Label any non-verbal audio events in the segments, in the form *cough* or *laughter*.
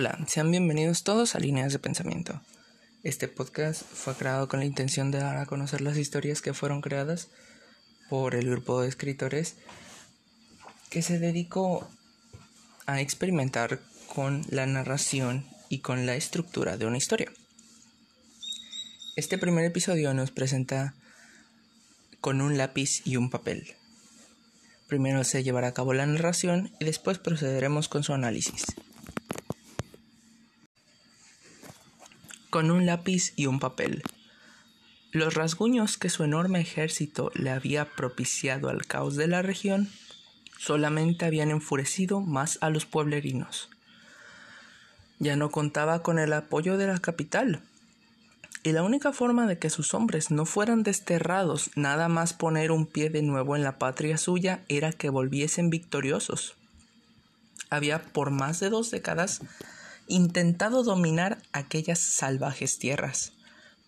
Hola, sean bienvenidos todos a Líneas de Pensamiento. Este podcast fue creado con la intención de dar a conocer las historias que fueron creadas por el grupo de escritores que se dedicó a experimentar con la narración y con la estructura de una historia. Este primer episodio nos presenta con un lápiz y un papel. Primero se llevará a cabo la narración y después procederemos con su análisis. Con un lápiz y un papel. Los rasguños que su enorme ejército le había propiciado al caos de la región solamente habían enfurecido más a los pueblerinos. Ya no contaba con el apoyo de la capital, y la única forma de que sus hombres no fueran desterrados nada más poner un pie de nuevo en la patria suya era que volviesen victoriosos. Había por más de dos décadas intentado dominar aquellas salvajes tierras,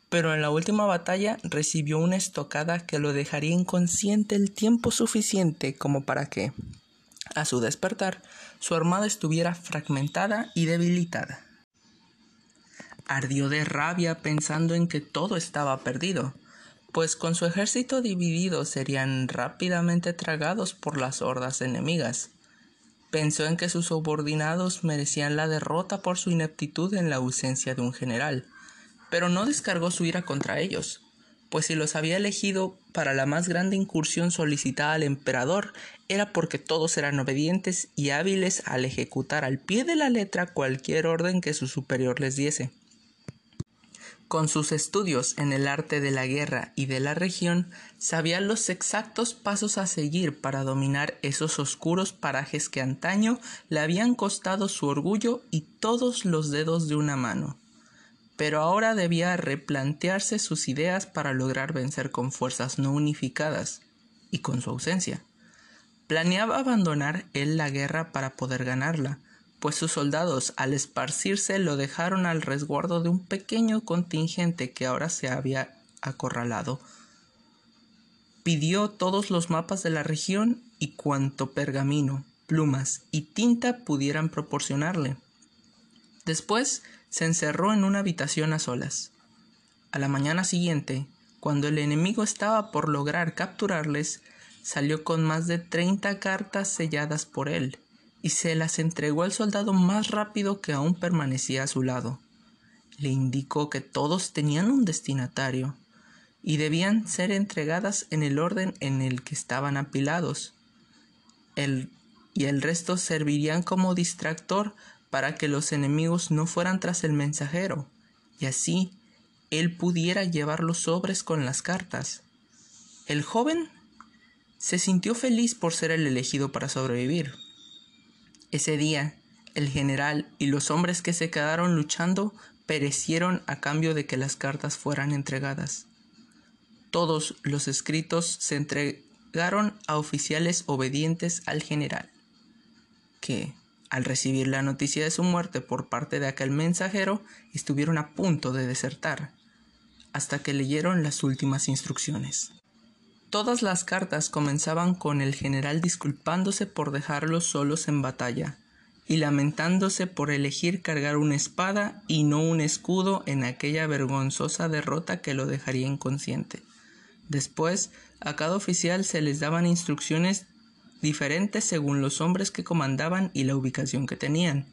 pero en la última batalla recibió una estocada que lo dejaría inconsciente el tiempo suficiente como para que, a su despertar, su armada estuviera fragmentada y debilitada. Ardió de rabia pensando en que todo estaba perdido, pues con su ejército dividido serían rápidamente tragados por las hordas enemigas. Pensó en que sus subordinados merecían la derrota por su ineptitud en la ausencia de un general, pero no descargó su ira contra ellos, pues si los había elegido para la más grande incursión solicitada al emperador era porque todos eran obedientes y hábiles al ejecutar al pie de la letra cualquier orden que su superior les diese. Con sus estudios en el arte de la guerra y de la región, sabía los exactos pasos a seguir para dominar esos oscuros parajes que antaño le habían costado su orgullo y todos los dedos de una mano. Pero ahora debía replantearse sus ideas para lograr vencer con fuerzas no unificadas y con su ausencia. Planeaba abandonar él la guerra para poder ganarla, pues sus soldados al esparcirse lo dejaron al resguardo de un pequeño contingente que ahora se había acorralado. Pidió todos los mapas de la región y cuanto pergamino, plumas y tinta pudieran proporcionarle. Después se encerró en una habitación a solas. A la mañana siguiente, cuando el enemigo estaba por lograr capturarles, salió con más de treinta cartas selladas por él y se las entregó al soldado más rápido que aún permanecía a su lado. Le indicó que todos tenían un destinatario y debían ser entregadas en el orden en el que estaban apilados. Y el resto servirían como distractor para que los enemigos no fueran tras el mensajero, y así él pudiera llevar los sobres con las cartas. El joven se sintió feliz por ser el elegido para sobrevivir. Ese día, el general y los hombres que se quedaron luchando perecieron a cambio de que las cartas fueran entregadas. Todos los escritos se entregaron a oficiales obedientes al general, que, al recibir la noticia de su muerte por parte de aquel mensajero, estuvieron a punto de desertar, hasta que leyeron las últimas instrucciones. Todas las cartas comenzaban con el general disculpándose por dejarlos solos en batalla y lamentándose por elegir cargar una espada y no un escudo en aquella vergonzosa derrota que lo dejaría inconsciente. Después, a cada oficial se les daban instrucciones diferentes según los hombres que comandaban y la ubicación que tenían.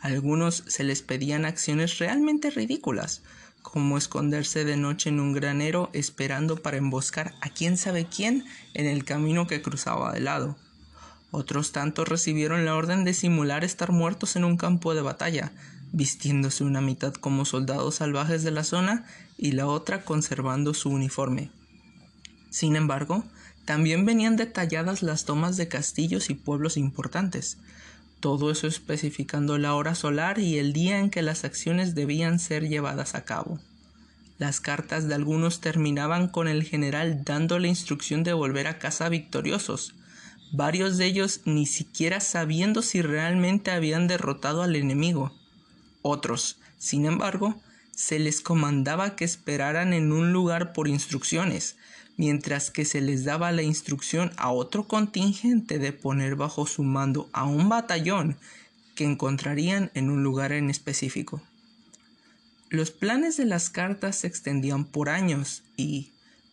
Algunos se les pedían acciones realmente ridículas, como esconderse de noche en un granero esperando para emboscar a quién sabe quién en el camino que cruzaba de lado. Otros tantos recibieron la orden de simular estar muertos en un campo de batalla, vistiéndose una mitad como soldados salvajes de la zona y la otra conservando su uniforme. Sin embargo, también venían detalladas las tomas de castillos y pueblos importantes, todo eso especificando la hora solar y el día en que las acciones debían ser llevadas a cabo. Las cartas de algunos terminaban con el general dando la instrucción de volver a casa victoriosos, varios de ellos ni siquiera sabiendo si realmente habían derrotado al enemigo. Otros, sin embargo, se les comandaba que esperaran en un lugar por instrucciones, mientras que se les daba la instrucción a otro contingente de poner bajo su mando a un batallón que encontrarían en un lugar en específico. Los planes de las cartas se extendían por años y,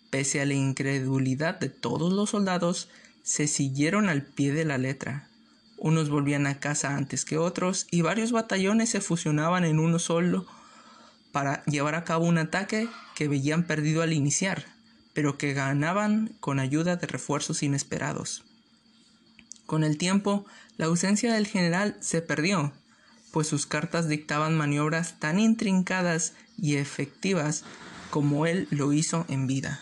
pese a la incredulidad de todos los soldados, se siguieron al pie de la letra. Unos volvían a casa antes que otros y varios batallones se fusionaban en uno solo para llevar a cabo un ataque que veían perdido al iniciar, pero que ganaban con ayuda de refuerzos inesperados. Con el tiempo, la ausencia del general se perdió, pues sus cartas dictaban maniobras tan intrincadas y efectivas como él lo hizo en vida.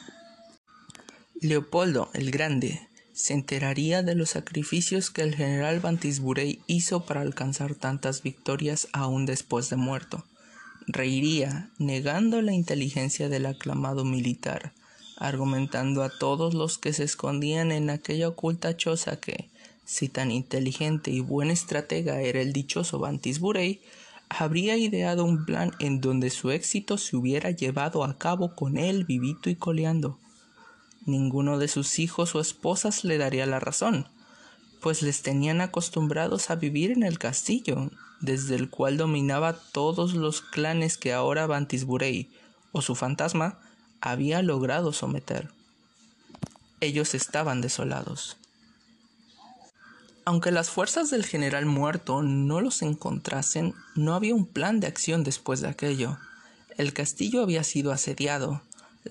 Leopoldo el Grande se enteraría de los sacrificios que el general Bantisburey hizo para alcanzar tantas victorias aún después de muerto. Reiría, negando la inteligencia del aclamado militar, argumentando a todos los que se escondían en aquella oculta choza que, si tan inteligente y buen estratega era el dichoso Bantisburey, habría ideado un plan en donde su éxito se hubiera llevado a cabo con él vivito y coleando. Ninguno de sus hijos o esposas le daría la razón, pues les tenían acostumbrados a vivir en el castillo, desde el cual dominaba todos los clanes que ahora Bantisburey, o su fantasma, había logrado someter. Ellos estaban desolados. Aunque las fuerzas del general muerto no los encontrasen, no había un plan de acción después de aquello. El castillo había sido asediado,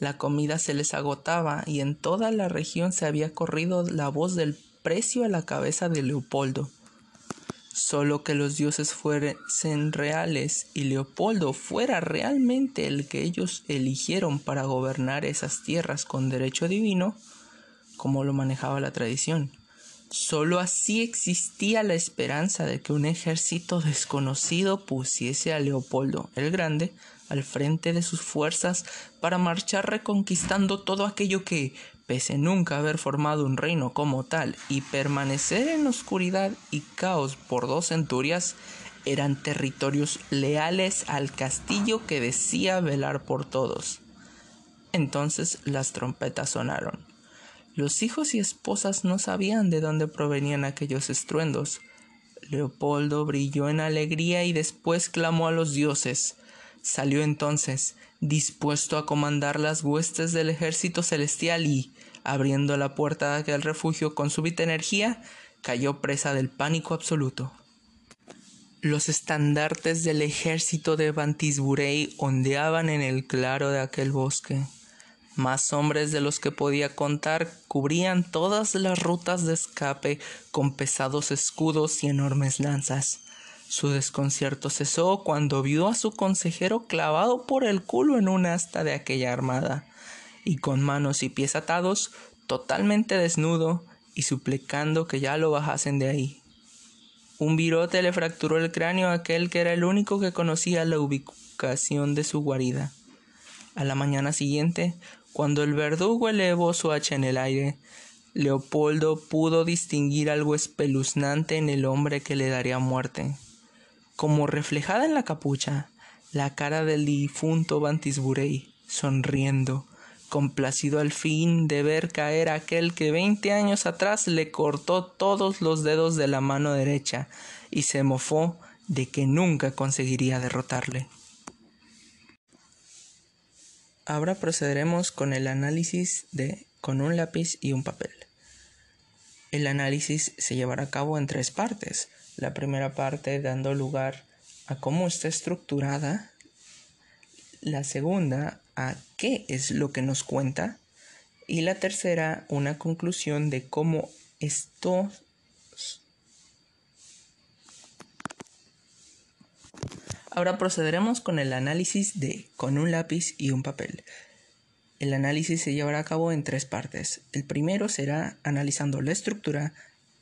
la comida se les agotaba y en toda la región se había corrido la voz del precio a la cabeza de Leopoldo. Solo que los dioses fuesen reales y Leopoldo fuera realmente el que ellos eligieron para gobernar esas tierras con derecho divino, como lo manejaba la tradición. Solo así existía la esperanza de que un ejército desconocido pusiese a Leopoldo el Grande al frente de sus fuerzas para marchar reconquistando todo aquello que, pese nunca haber formado un reino como tal y permanecer en oscuridad y caos por dos centurias, eran territorios leales al castillo que decía velar por todos. Entonces las trompetas sonaron. Los hijos y esposas no sabían de dónde provenían aquellos estruendos. Leopoldo brilló en alegría y después clamó a los dioses. Salió entonces, dispuesto a comandar las huestes del ejército celestial y, abriendo la puerta de aquel refugio con súbita energía, cayó presa del pánico absoluto. Los estandartes del ejército de Bantisburey ondeaban en el claro de aquel bosque. Más hombres de los que podía contar cubrían todas las rutas de escape con pesados escudos y enormes lanzas. Su desconcierto cesó cuando vio a su consejero clavado por el culo en un asta de aquella armada, y con manos y pies atados, totalmente desnudo, y suplicando que ya lo bajasen de ahí. Un virote le fracturó el cráneo a aquel que era el único que conocía la ubicación de su guarida. A la mañana siguiente, cuando el verdugo elevó su hacha en el aire, Leopoldo pudo distinguir algo espeluznante en el hombre que le daría muerte. Como reflejada en la capucha, la cara del difunto Bantisburey, sonriendo, complacido al fin de ver caer a aquel que veinte años atrás le cortó todos los dedos de la mano derecha y se mofó de que nunca conseguiría derrotarle. Ahora procederemos con el análisis de con un lápiz y un papel. El análisis se llevará a cabo en tres partes. La primera parte dando lugar a cómo está estructurada. La segunda a qué es lo que nos cuenta. Y la tercera una conclusión de cómo esto Ahora procederemos con el análisis de con un lápiz y un papel. El análisis se llevará a cabo en tres partes. El primero será analizando la estructura,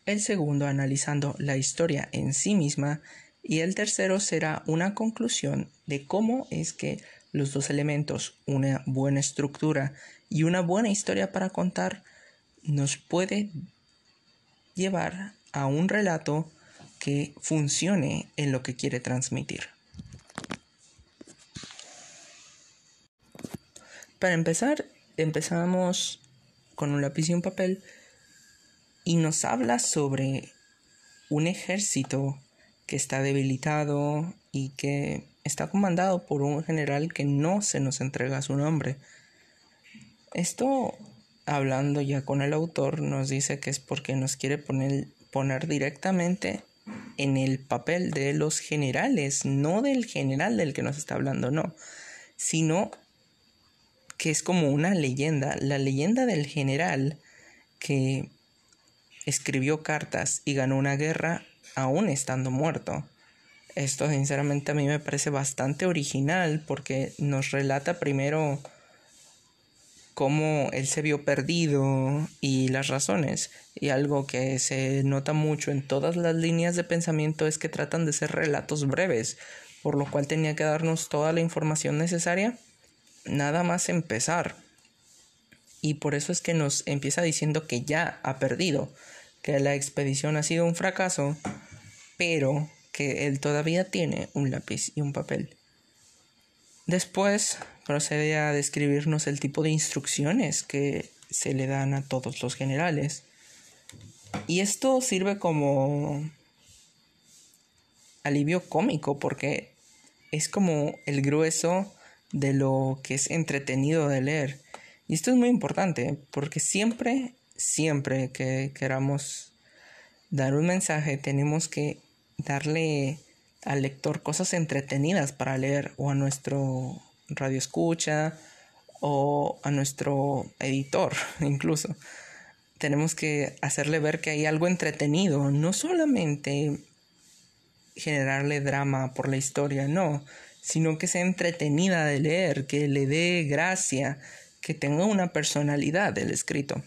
el segundo analizando la historia en sí misma y el tercero será una conclusión de cómo es que los dos elementos, una buena estructura y una buena historia para contar, nos puede llevar a un relato que funcione en lo que quiere transmitir. Para empezar, empezamos con un lápiz y un papel y nos habla sobre un ejército que está debilitado y que está comandado por un general que no se nos entrega su nombre. Esto, hablando ya con el autor, nos dice que es porque nos quiere poner, poner directamente en el papel de los generales, no del general del que nos está hablando, no, sino que es como una leyenda, la leyenda del general que escribió cartas y ganó una guerra aún estando muerto. Esto sinceramente a mí me parece bastante original porque nos relata primero cómo él se vio perdido y las razones. Y algo que se nota mucho en todas las líneas de pensamiento es que tratan de ser relatos breves, por lo cual tenía que darnos toda la información necesaria nada más empezar. Y por eso es que nos empieza diciendo que ya ha perdido, que la expedición ha sido un fracaso, pero que él todavía tiene un lápiz y un papel. Después procede a describirnos el tipo de instrucciones que se le dan a todos los generales. Y esto sirve como alivio cómico porque es como el grueso de lo que es entretenido de leer. Y esto es muy importante porque siempre, siempre que queramos dar un mensaje tenemos que darle al lector cosas entretenidas para leer o a nuestro radio escucha o a nuestro editor *laughs* incluso. Tenemos que hacerle ver que hay algo entretenido, no solamente generarle drama por la historia, no, sino que sea entretenida de leer, que le dé gracia, que tenga una personalidad el escrito.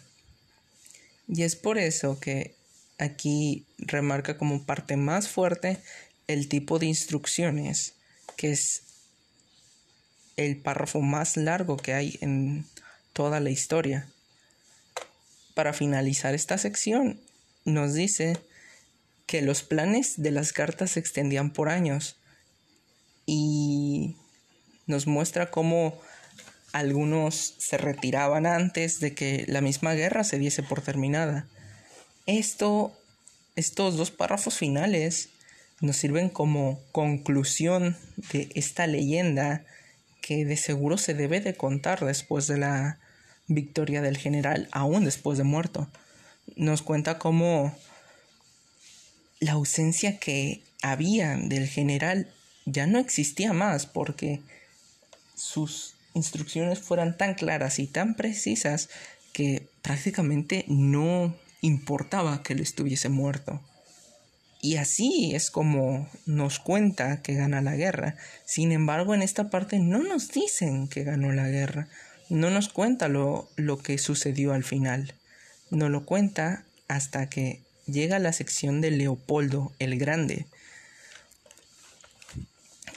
Y es por eso que aquí remarca como parte más fuerte el tipo de instrucciones, que es el párrafo más largo que hay en toda la historia. Para finalizar esta sección, nos dice que los planes de las cartas se extendían por años y nos muestra cómo algunos se retiraban antes de que la misma guerra se diese por terminada. Esto, estos dos párrafos finales nos sirven como conclusión de esta leyenda que de seguro se debe de contar después de la victoria del general, aún después de muerto. Nos cuenta cómo la ausencia que había del general ya no existía más porque sus instrucciones fueran tan claras y tan precisas que prácticamente no importaba que él estuviese muerto. Y así es como nos cuenta que gana la guerra. Sin embargo, en esta parte no nos dicen que ganó la guerra. No nos cuenta lo, lo que sucedió al final. No lo cuenta hasta que llega la sección de Leopoldo el Grande.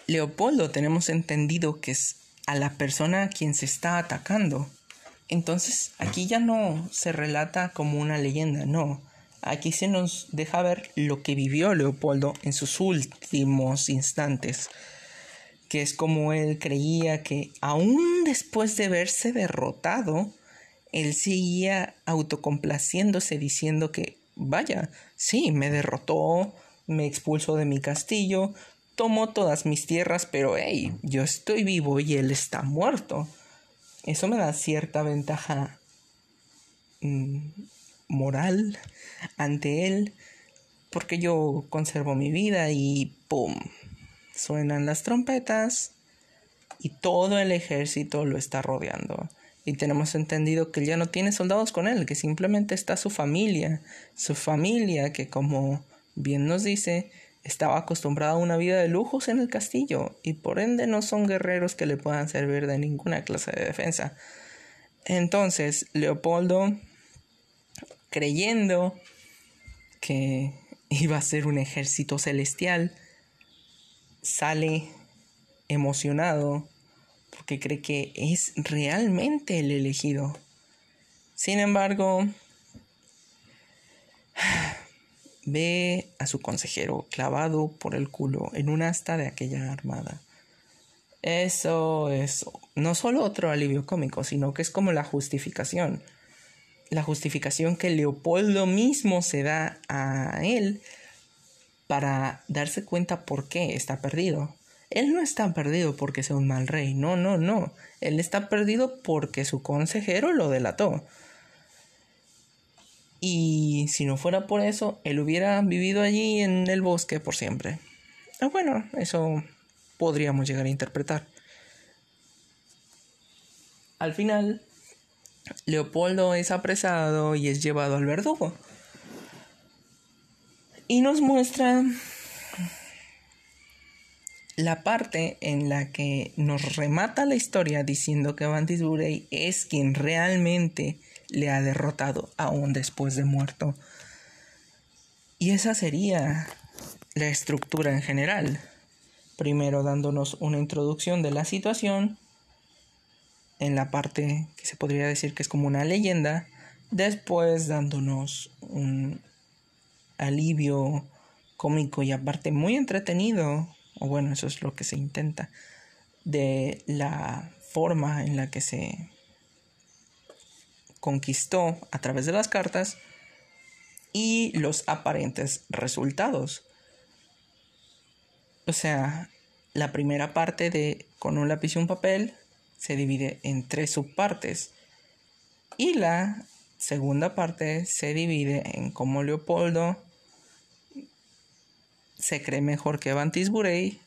Leopoldo tenemos entendido que es a la persona a quien se está atacando. Entonces aquí ya no se relata como una leyenda, no. Aquí se nos deja ver lo que vivió Leopoldo en sus últimos instantes, que es como él creía que aún después de verse derrotado, él seguía autocomplaciéndose diciendo que, vaya, sí, me derrotó, me expulsó de mi castillo, tomó todas mis tierras, pero hey, yo estoy vivo y él está muerto eso me da cierta ventaja mm, moral ante él porque yo conservo mi vida y ¡pum! Suenan las trompetas y todo el ejército lo está rodeando. Y tenemos entendido que ya no tiene soldados con él, que simplemente está su familia, su familia que como bien nos dice, estaba acostumbrado a una vida de lujos en el castillo y por ende no son guerreros que le puedan servir de ninguna clase de defensa. Entonces, Leopoldo, creyendo que iba a ser un ejército celestial, sale emocionado porque cree que es realmente el elegido. Sin embargo, ve a su consejero clavado por el culo en un asta de aquella armada. Eso es no solo otro alivio cómico, sino que es como la justificación. La justificación que Leopoldo mismo se da a él para darse cuenta por qué está perdido. Él no está perdido porque sea un mal rey, no, no, no. Él está perdido porque su consejero lo delató. Y si no fuera por eso, él hubiera vivido allí en el bosque por siempre. Ah, bueno, eso podríamos llegar a interpretar. Al final, Leopoldo es apresado y es llevado al verdugo. Y nos muestra la parte en la que nos remata la historia diciendo que Bantis Burey es quien realmente le ha derrotado aún después de muerto. Y esa sería la estructura en general. Primero dándonos una introducción de la situación en la parte que se podría decir que es como una leyenda, después dándonos un alivio cómico y aparte muy entretenido, o bueno, eso es lo que se intenta, de la forma en la que se conquistó a través de las cartas y los aparentes resultados. O sea, la primera parte de con un lápiz y un papel se divide en tres subpartes y la segunda parte se divide en cómo Leopoldo se cree mejor que Bantis Burey,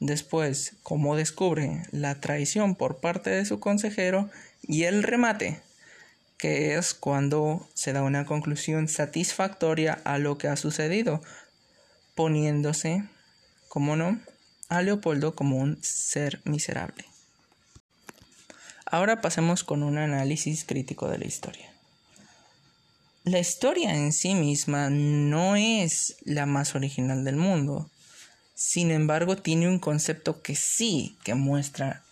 después cómo descubre la traición por parte de su consejero y el remate, que es cuando se da una conclusión satisfactoria a lo que ha sucedido, poniéndose, como no, a Leopoldo como un ser miserable. Ahora pasemos con un análisis crítico de la historia. La historia en sí misma no es la más original del mundo. Sin embargo, tiene un concepto que sí que muestra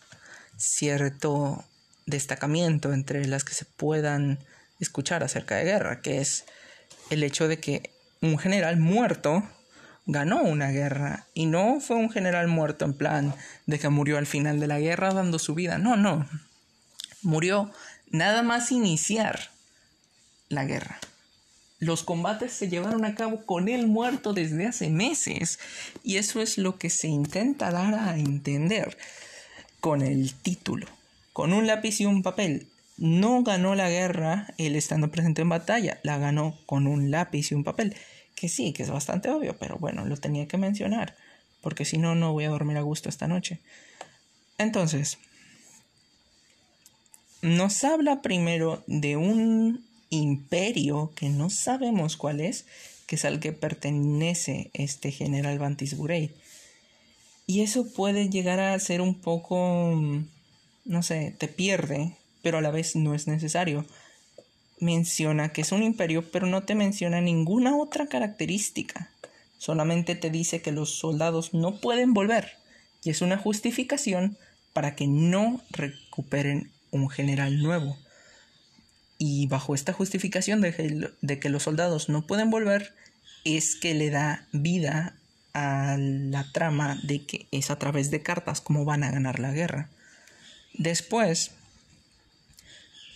cierto destacamiento entre las que se puedan escuchar acerca de guerra, que es el hecho de que un general muerto ganó una guerra y no fue un general muerto en plan de que murió al final de la guerra dando su vida, no, no, murió nada más iniciar la guerra. Los combates se llevaron a cabo con él muerto desde hace meses y eso es lo que se intenta dar a entender con el título. Con un lápiz y un papel. No ganó la guerra él estando presente en batalla, la ganó con un lápiz y un papel. Que sí, que es bastante obvio, pero bueno, lo tenía que mencionar, porque si no, no voy a dormir a gusto esta noche. Entonces, nos habla primero de un imperio que no sabemos cuál es, que es al que pertenece este general Bantis Burey. Y eso puede llegar a ser un poco, no sé, te pierde, pero a la vez no es necesario. Menciona que es un imperio, pero no te menciona ninguna otra característica. Solamente te dice que los soldados no pueden volver. Y es una justificación para que no recuperen un general nuevo. Y bajo esta justificación de que, los soldados no pueden volver, es que le da vida a la trama de que es a través de cartas como van a ganar la guerra. Después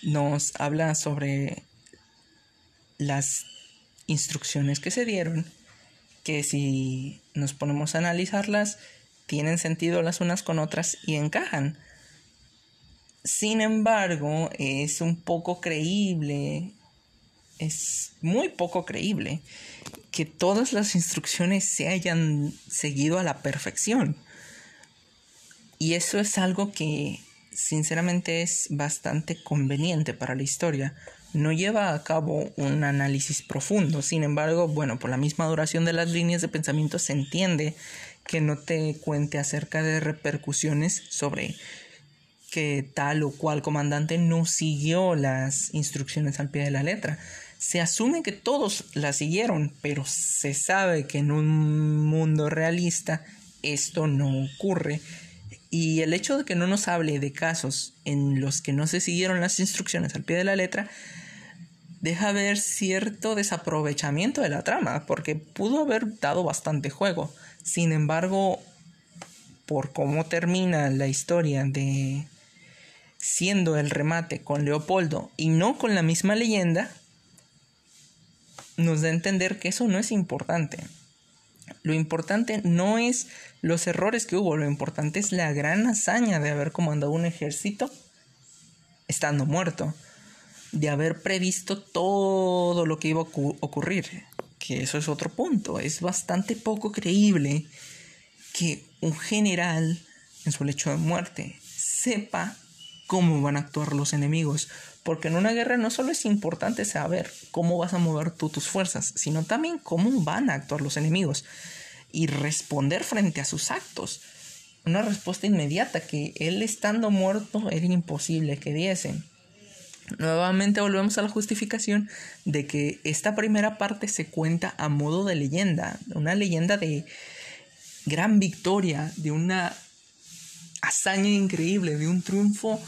nos habla sobre las instrucciones que se dieron, que si nos ponemos a analizarlas, tienen sentido las unas con otras y encajan. Sin embargo, es un poco creíble, es muy poco creíble que todas las instrucciones se hayan seguido a la perfección. Y eso es algo que sinceramente es bastante conveniente para la historia. No lleva a cabo un análisis profundo, sin embargo, bueno, por la misma duración de las líneas de pensamiento se entiende que no te cuente acerca de repercusiones sobre que tal o cual comandante no siguió las instrucciones al pie de la letra. Se asume que todos las siguieron, pero se sabe que en un mundo realista esto no ocurre. Y el hecho de que no nos hable de casos en los que no se siguieron las instrucciones al pie de la letra deja ver cierto desaprovechamiento de la trama, porque pudo haber dado bastante juego. Sin embargo, por cómo termina la historia de siendo el remate con Leopoldo y no con la misma leyenda, nos da a entender que eso no es importante. Lo importante no es los errores que hubo, lo importante es la gran hazaña de haber comandado un ejército estando muerto, de haber previsto todo lo que iba a ocurrir, que eso es otro punto, es bastante poco creíble que un general en su lecho de muerte sepa cómo van a actuar los enemigos, porque en una guerra no solo es importante saber cómo vas a mover tú tus fuerzas, sino también cómo van a actuar los enemigos y responder frente a sus actos. Una respuesta inmediata que él estando muerto era imposible que diesen. Nuevamente volvemos a la justificación de que esta primera parte se cuenta a modo de leyenda, una leyenda de gran victoria, de una hazaña increíble, de un triunfo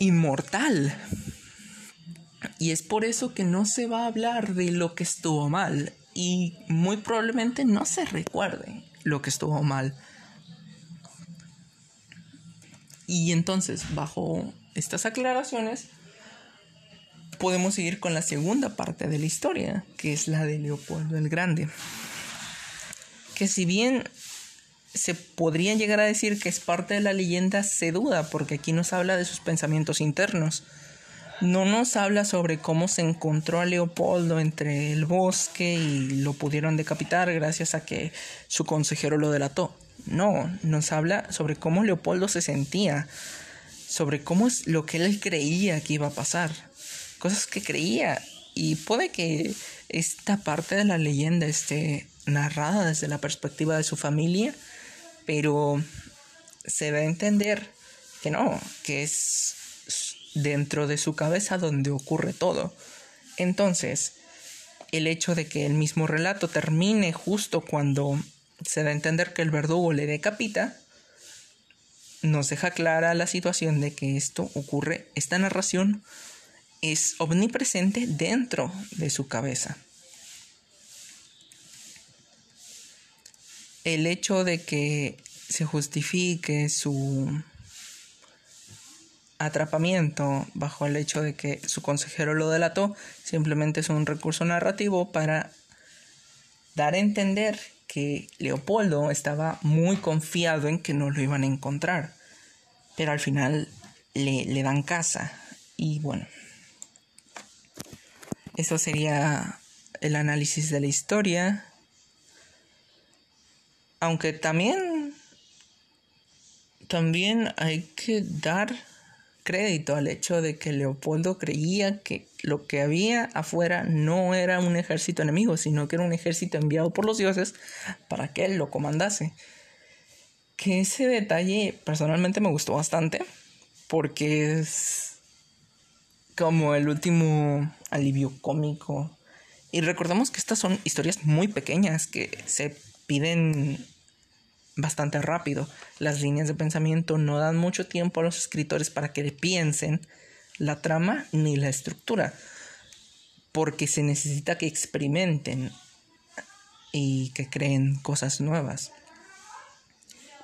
inmortal. Y es por eso que no se va a hablar de lo que estuvo mal y muy probablemente no se recuerde lo que estuvo mal. Y entonces, bajo estas aclaraciones, podemos seguir con la segunda parte de la historia, que es la de Leopoldo el Grande. Que si bien se podría llegar a decir que es parte de la leyenda, se duda, porque aquí nos habla de sus pensamientos internos. No nos habla sobre cómo se encontró a Leopoldo entre el bosque y lo pudieron decapitar gracias a que su consejero lo delató. No, nos habla sobre cómo Leopoldo se sentía, sobre cómo es lo que él creía que iba a pasar, cosas que creía. Y puede que esta parte de la leyenda esté narrada desde la perspectiva de su familia, pero se va a entender que no, que es dentro de su cabeza donde ocurre todo. Entonces, el hecho de que el mismo relato termine justo cuando se da a entender que el verdugo le decapita, nos deja clara la situación de que esto ocurre, esta narración es omnipresente dentro de su cabeza. El hecho de que se justifique su atrapamiento bajo el hecho de que su consejero lo delató, simplemente es un recurso narrativo para dar a entender que Leopoldo estaba muy confiado en que no lo iban a encontrar, pero al final le, le dan casa y bueno, eso sería el análisis de la historia, aunque también también hay que dar crédito al hecho de que Leopoldo creía que lo que había afuera no era un ejército enemigo, sino que era un ejército enviado por los dioses para que él lo comandase. Que ese detalle personalmente me gustó bastante, porque es como el último alivio cómico. Y recordemos que estas son historias muy pequeñas que se piden bastante rápido. Las líneas de pensamiento no dan mucho tiempo a los escritores para que piensen la trama ni la estructura, porque se necesita que experimenten y que creen cosas nuevas.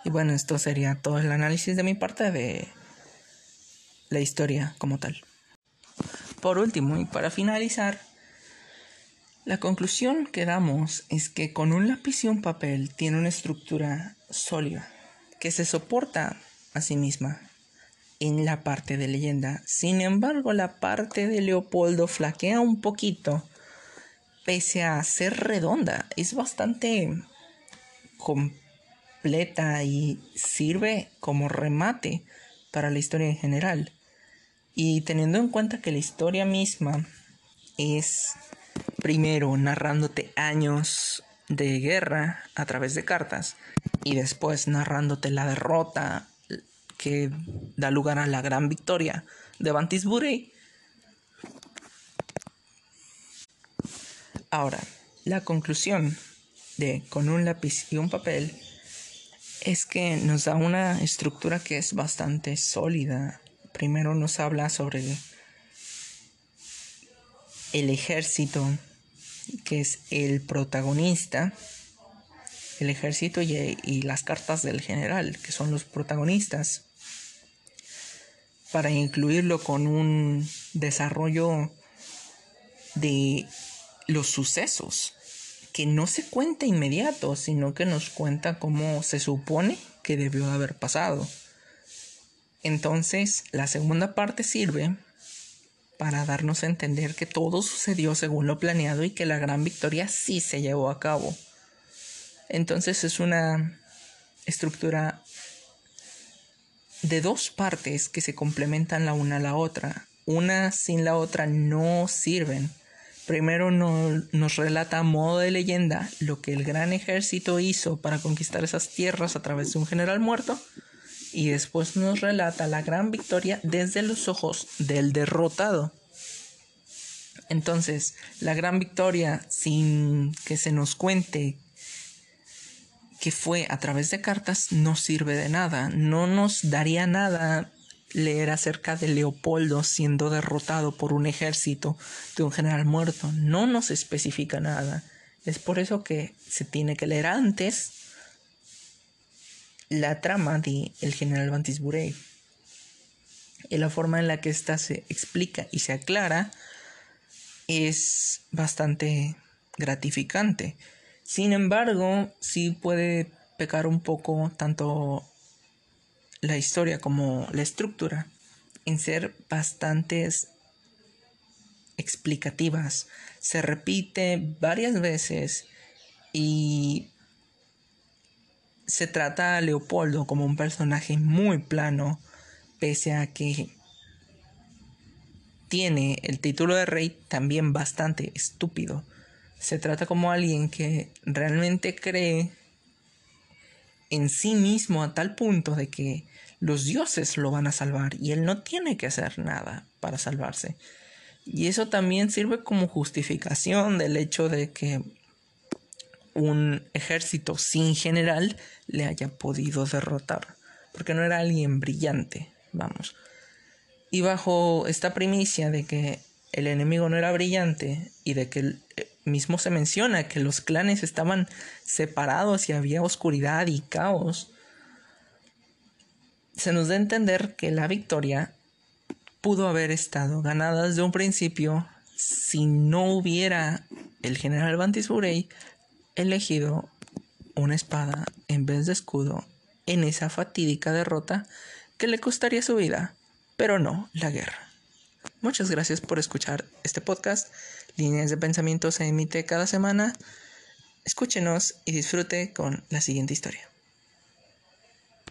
Y bueno, esto sería todo el análisis de mi parte de la historia como tal. Por último, y para finalizar, la conclusión que damos es que con un lápiz y un papel tiene una estructura sólida, que se soporta a sí misma en la parte de leyenda. Sin embargo, la parte de Leopoldo flaquea un poquito, pese a ser redonda. Es bastante completa y sirve como remate para la historia en general. Y teniendo en cuenta que la historia misma es primero narrándote años de guerra a través de cartas y después narrándote la derrota que da lugar a la gran victoria de Bantisbury. Ahora, la conclusión de con un lápiz y un papel es que nos da una estructura que es bastante sólida. Primero nos habla sobre el ejército que es el protagonista, el ejército y, las cartas del general, que son los protagonistas, para incluirlo con un desarrollo de los sucesos que no se cuenta inmediato, sino que nos cuenta cómo se supone que debió haber pasado. Entonces, la segunda parte sirve para darnos a entender que todo sucedió según lo planeado y que la gran victoria sí se llevó a cabo. Entonces es una estructura de dos partes que se complementan la una a la otra. Una sin la otra no sirven. Primero nos relata a modo de leyenda lo que el gran ejército hizo para conquistar esas tierras a través de un general muerto y después nos relata la gran victoria desde los ojos del derrotado. Entonces, la gran victoria, sin que se nos cuente que fue a través de cartas, no sirve de nada. No nos daría nada leer acerca de Leopoldo siendo derrotado por un ejército de un general muerto. No nos especifica nada. Es por eso que se tiene que leer antes la trama de el general Bantisburey y la forma en la que ésta se explica y se aclara es bastante gratificante. Sin embargo, sí puede pecar un poco tanto la historia como la estructura en ser bastantes explicativas. Se repite varias veces y se trata a Leopoldo como un personaje muy plano, pese a que tiene el título de rey también bastante estúpido. Se trata como alguien que realmente cree en sí mismo a tal punto de que los dioses lo van a salvar y él no tiene que hacer nada para salvarse. Y eso también sirve como justificación del hecho de que un ejército sin general le haya podido derrotar, porque no era alguien brillante, vamos. Y bajo esta primicia de que el enemigo no era brillante y de que eh, mismo se menciona que los clanes estaban separados y había oscuridad y caos, se nos da a entender que la victoria pudo haber estado ganada desde un principio si no hubiera el general Bantisburey elegido una espada en vez de escudo en esa fatídica derrota que le costaría su vida, pero no la guerra. Muchas gracias por escuchar este podcast. Líneas de pensamiento se emite cada semana. Escúchenos y disfrute con la siguiente historia.